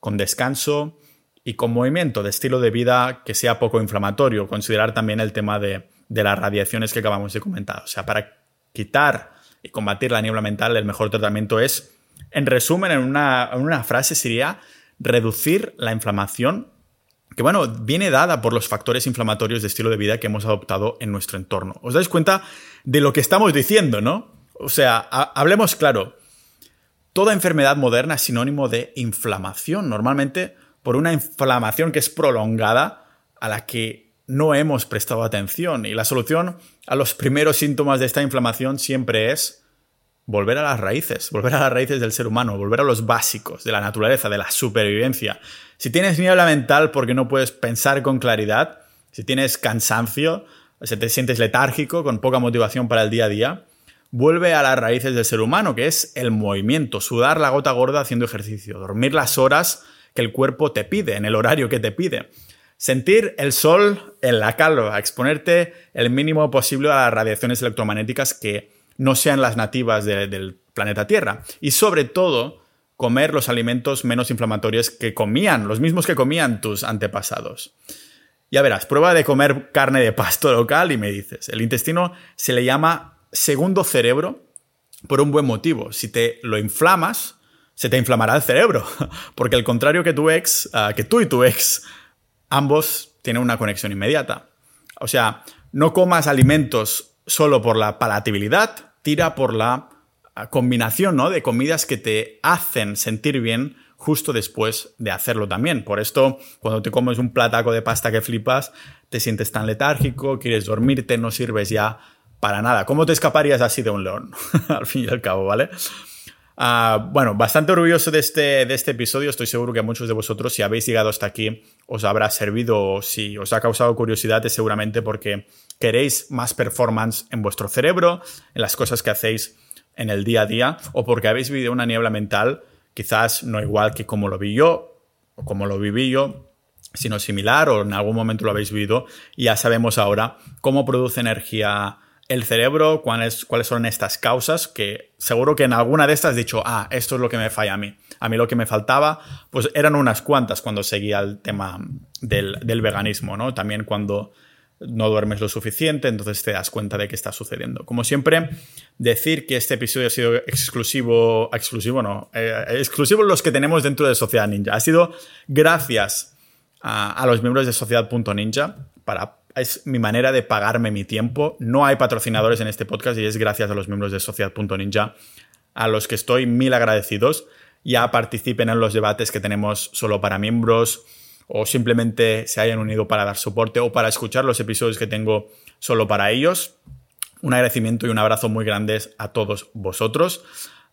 con descanso y con movimiento de estilo de vida que sea poco inflamatorio. Considerar también el tema de, las radiaciones que acabamos de comentar. O sea, para quitar y combatir la niebla mental, el mejor tratamiento es, en resumen, en una, en una frase sería reducir la inflamación que bueno, viene dada por los factores inflamatorios de estilo de vida que hemos adoptado en nuestro entorno. ¿Os dais cuenta de lo que estamos diciendo, no? O sea, hablemos claro. Toda enfermedad moderna es sinónimo de inflamación, normalmente por una inflamación que es prolongada a la que no hemos prestado atención. Y la solución a los primeros síntomas de esta inflamación siempre es volver a las raíces, volver a las raíces del ser humano, volver a los básicos de la naturaleza, de la supervivencia. Si tienes niebla mental porque no puedes pensar con claridad, si tienes cansancio, si te sientes letárgico, con poca motivación para el día a día, vuelve a las raíces del ser humano, que es el movimiento, sudar la gota gorda haciendo ejercicio, dormir las horas que el cuerpo te pide, en el horario que te pide. Sentir el sol en la calva, exponerte el mínimo posible a las radiaciones electromagnéticas que no sean las nativas del planeta Tierra. Y sobre todo, comer los alimentos menos inflamatorios que comían, los mismos que comían tus antepasados. Ya verás, prueba de comer carne de pasto local y me dices, el intestino se le llama segundo cerebro por un buen motivo. Si te lo inflamas, se te inflamará el cerebro, porque al contrario que tu ex, ah, que tú y tu ex, ambos tienen una conexión inmediata. O sea, no comas alimentos solo por la palatabilidad, tira por la ah, combinación ¿no? de comidas que te hacen sentir bien justo después de hacerlo también. Por esto, cuando te comes un plataco de pasta que flipas, te sientes tan letárgico, quieres dormirte, no sirves ya para nada. ¿Cómo te escaparías así de un león? al fin y al cabo, ¿vale? Ah, bueno, bastante orgulloso de este, de este episodio. Estoy seguro que a muchos de vosotros, si habéis llegado hasta aquí, os habrá servido o si os ha causado curiosidad, es seguramente porque queréis más performance en vuestro cerebro, en las cosas que hacéis en el día a día o porque habéis vivido una niebla mental, quizás no igual que como lo vi yo o como lo viví yo, sino similar o en algún momento lo habéis vivido y ya sabemos ahora cómo produce energía el cerebro, cuáles, cuáles son estas causas, que seguro que en alguna de estas has dicho, ah, esto es lo que me falla a mí. A mí lo que me faltaba, pues eran unas cuantas cuando seguía el tema del, del veganismo, ¿no? También cuando no duermes lo suficiente, entonces te das cuenta de qué está sucediendo. Como siempre, decir que este episodio ha sido exclusivo, exclusivo no, eh, exclusivo los que tenemos dentro de Sociedad Ninja. Ha sido gracias a, a los miembros de Sociedad.ninja para es mi manera de pagarme mi tiempo. No hay patrocinadores en este podcast y es gracias a los miembros de Sociedad.ninja a los que estoy mil agradecidos. Ya participen en los debates que tenemos solo para miembros o simplemente se hayan unido para dar soporte o para escuchar los episodios que tengo solo para ellos. Un agradecimiento y un abrazo muy grandes a todos vosotros.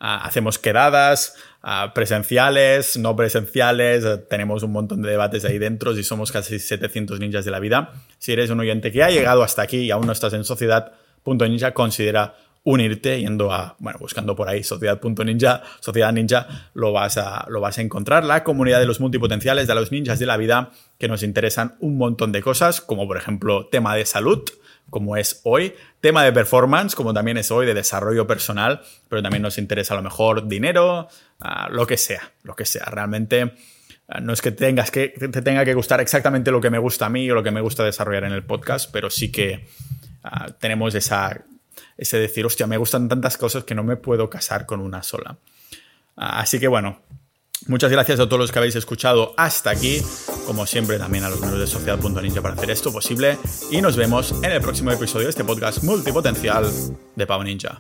Ah, hacemos quedadas ah, presenciales, no presenciales, ah, tenemos un montón de debates ahí dentro y somos casi 700 ninjas de la vida. Si eres un oyente que ha llegado hasta aquí y aún no estás en sociedad.ninja, considera unirte yendo a, bueno, buscando por ahí sociedad.ninja, sociedad ninja, lo vas, a, lo vas a encontrar. La comunidad de los multipotenciales, de los ninjas de la vida, que nos interesan un montón de cosas, como por ejemplo tema de salud, como es hoy, tema de performance, como también es hoy, de desarrollo personal, pero también nos interesa a lo mejor dinero, lo que sea, lo que sea. Realmente no es que tengas que te tenga que gustar exactamente lo que me gusta a mí o lo que me gusta desarrollar en el podcast, pero sí que tenemos esa ese decir, hostia, me gustan tantas cosas que no me puedo casar con una sola. Así que bueno, muchas gracias a todos los que habéis escuchado hasta aquí. Como siempre, también a los miembros de Sociedad.ninja para hacer esto posible. Y nos vemos en el próximo episodio de este podcast multipotencial de Pau Ninja.